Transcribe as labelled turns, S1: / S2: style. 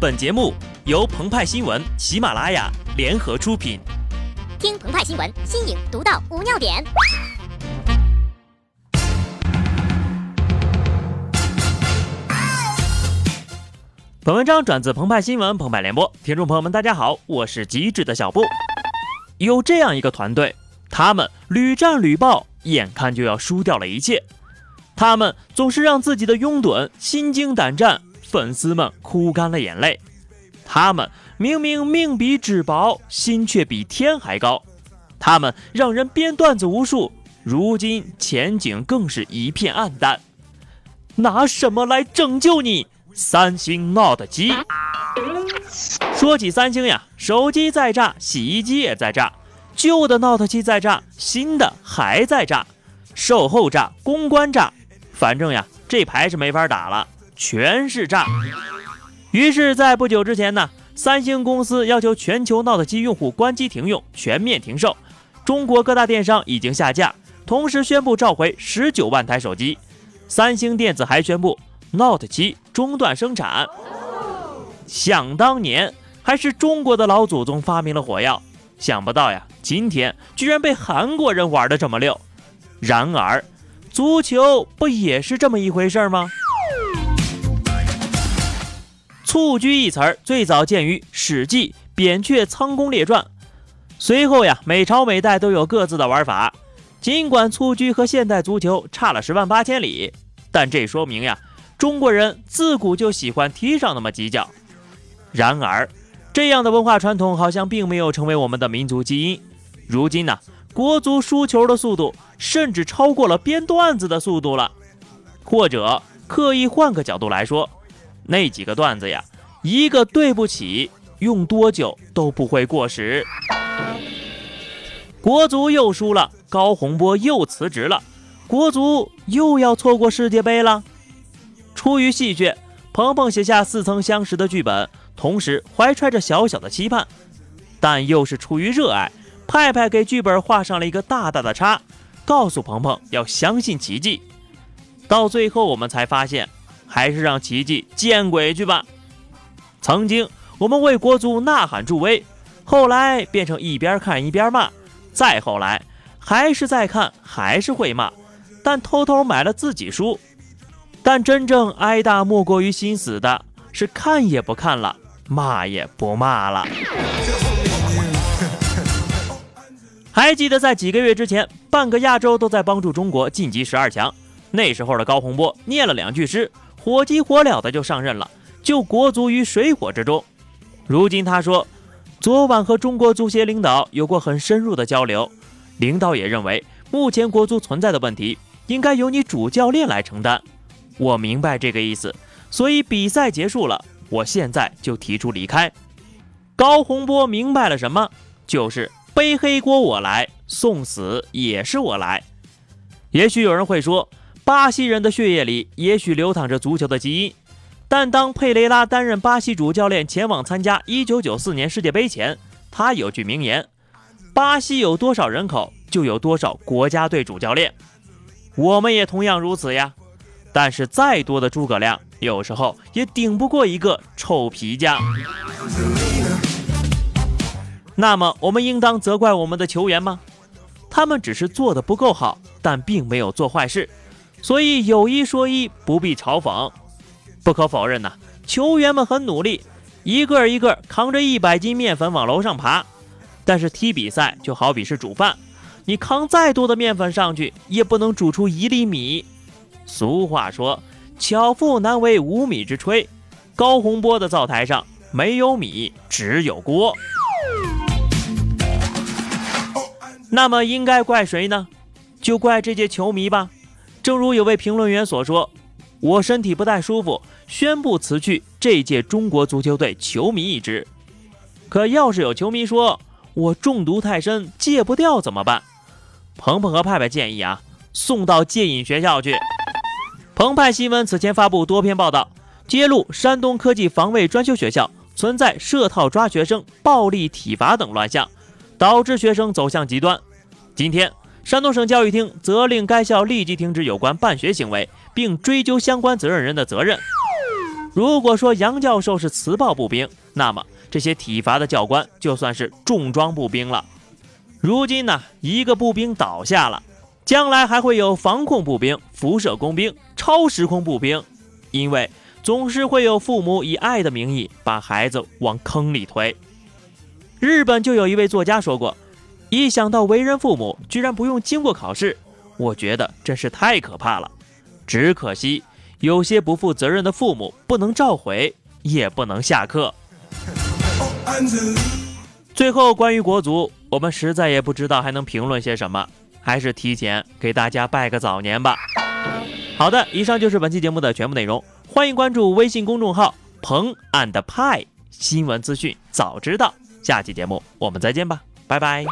S1: 本节目由澎湃新闻、喜马拉雅联合出品。
S2: 听澎湃新闻，新颖独到，无尿点。
S1: 本文章转自澎湃新闻澎湃联播，听众朋友们，大家好，我是机智的小布。有这样一个团队，他们屡战屡败，眼看就要输掉了一切，他们总是让自己的拥趸心惊胆战。粉丝们哭干了眼泪，他们明明命比纸薄，心却比天还高。他们让人编段子无数，如今前景更是一片暗淡。拿什么来拯救你？三星 Note 七。说起三星呀，手机在炸，洗衣机也在炸，旧的 Note 七在炸，新的还在炸，售后炸，公关炸，反正呀，这牌是没法打了。全是炸。于是，在不久之前呢，三星公司要求全球 Note 7用户关机停用，全面停售。中国各大电商已经下架，同时宣布召回十九万台手机。三星电子还宣布 Note 7中断生产。想当年，还是中国的老祖宗发明了火药，想不到呀，今天居然被韩国人玩的这么溜。然而，足球不也是这么一回事吗？蹴鞠一词儿最早见于《史记·扁鹊仓公列传》，随后呀，每朝每代都有各自的玩法。尽管蹴鞠和现代足球差了十万八千里，但这说明呀，中国人自古就喜欢踢上那么几脚。然而，这样的文化传统好像并没有成为我们的民族基因。如今呢，国足输球的速度甚至超过了编段子的速度了。或者，刻意换个角度来说。那几个段子呀，一个对不起，用多久都不会过时。国足又输了，高洪波又辞职了，国足又要错过世界杯了。出于戏谑，鹏鹏写下似曾相识的剧本，同时怀揣着小小的期盼，但又是出于热爱，派派给剧本画上了一个大大的叉，告诉鹏鹏要相信奇迹。到最后，我们才发现。还是让奇迹见鬼去吧！曾经我们为国足呐喊助威，后来变成一边看一边骂，再后来还是在看还是会骂，但偷偷买了自己书。但真正挨打莫过于心死的，是看也不看了，骂也不骂了。还记得在几个月之前，半个亚洲都在帮助中国晋级十二强，那时候的高洪波念了两句诗。火急火燎的就上任了，救国足于水火之中。如今他说，昨晚和中国足协领导有过很深入的交流，领导也认为目前国足存在的问题应该由你主教练来承担。我明白这个意思，所以比赛结束了，我现在就提出离开。高洪波明白了什么？就是背黑锅我来，送死也是我来。也许有人会说。巴西人的血液里也许流淌着足球的基因，但当佩雷拉担任巴西主教练前往参加1994年世界杯前，他有句名言：“巴西有多少人口，就有多少国家队主教练。”我们也同样如此呀。但是再多的诸葛亮，有时候也顶不过一个臭皮匠。那么，我们应当责怪我们的球员吗？他们只是做的不够好，但并没有做坏事。所以有一说一，不必嘲讽。不可否认呐，球员们很努力，一个一个扛着一百斤面粉往楼上爬。但是踢比赛就好比是煮饭，你扛再多的面粉上去，也不能煮出一粒米。俗话说：“巧妇难为无米之炊。”高洪波的灶台上没有米，只有锅。那么应该怪谁呢？就怪这届球迷吧。正如有位评论员所说：“我身体不太舒服，宣布辞去这届中国足球队球迷一职。”可要是有球迷说我中毒太深戒不掉怎么办？鹏鹏和派派建议啊，送到戒瘾学校去。澎湃新闻此前发布多篇报道，揭露山东科技防卫专修学校存在设套抓学生、暴力体罚等乱象，导致学生走向极端。今天。山东省教育厅责令该校立即停止有关办学行为，并追究相关责任人的责任。如果说杨教授是磁暴步兵，那么这些体罚的教官就算是重装步兵了。如今呢，一个步兵倒下了，将来还会有防控步兵、辐射工兵、超时空步兵，因为总是会有父母以爱的名义把孩子往坑里推。日本就有一位作家说过：“一想到为人父母居然不用经过考试，我觉得真是太可怕了。只可惜。”有些不负责任的父母不能召回，也不能下课。最后，关于国足，我们实在也不知道还能评论些什么，还是提前给大家拜个早年吧。好的，以上就是本期节目的全部内容，欢迎关注微信公众号“彭 and 派”，新闻资讯早知道。下期节目我们再见吧，拜拜。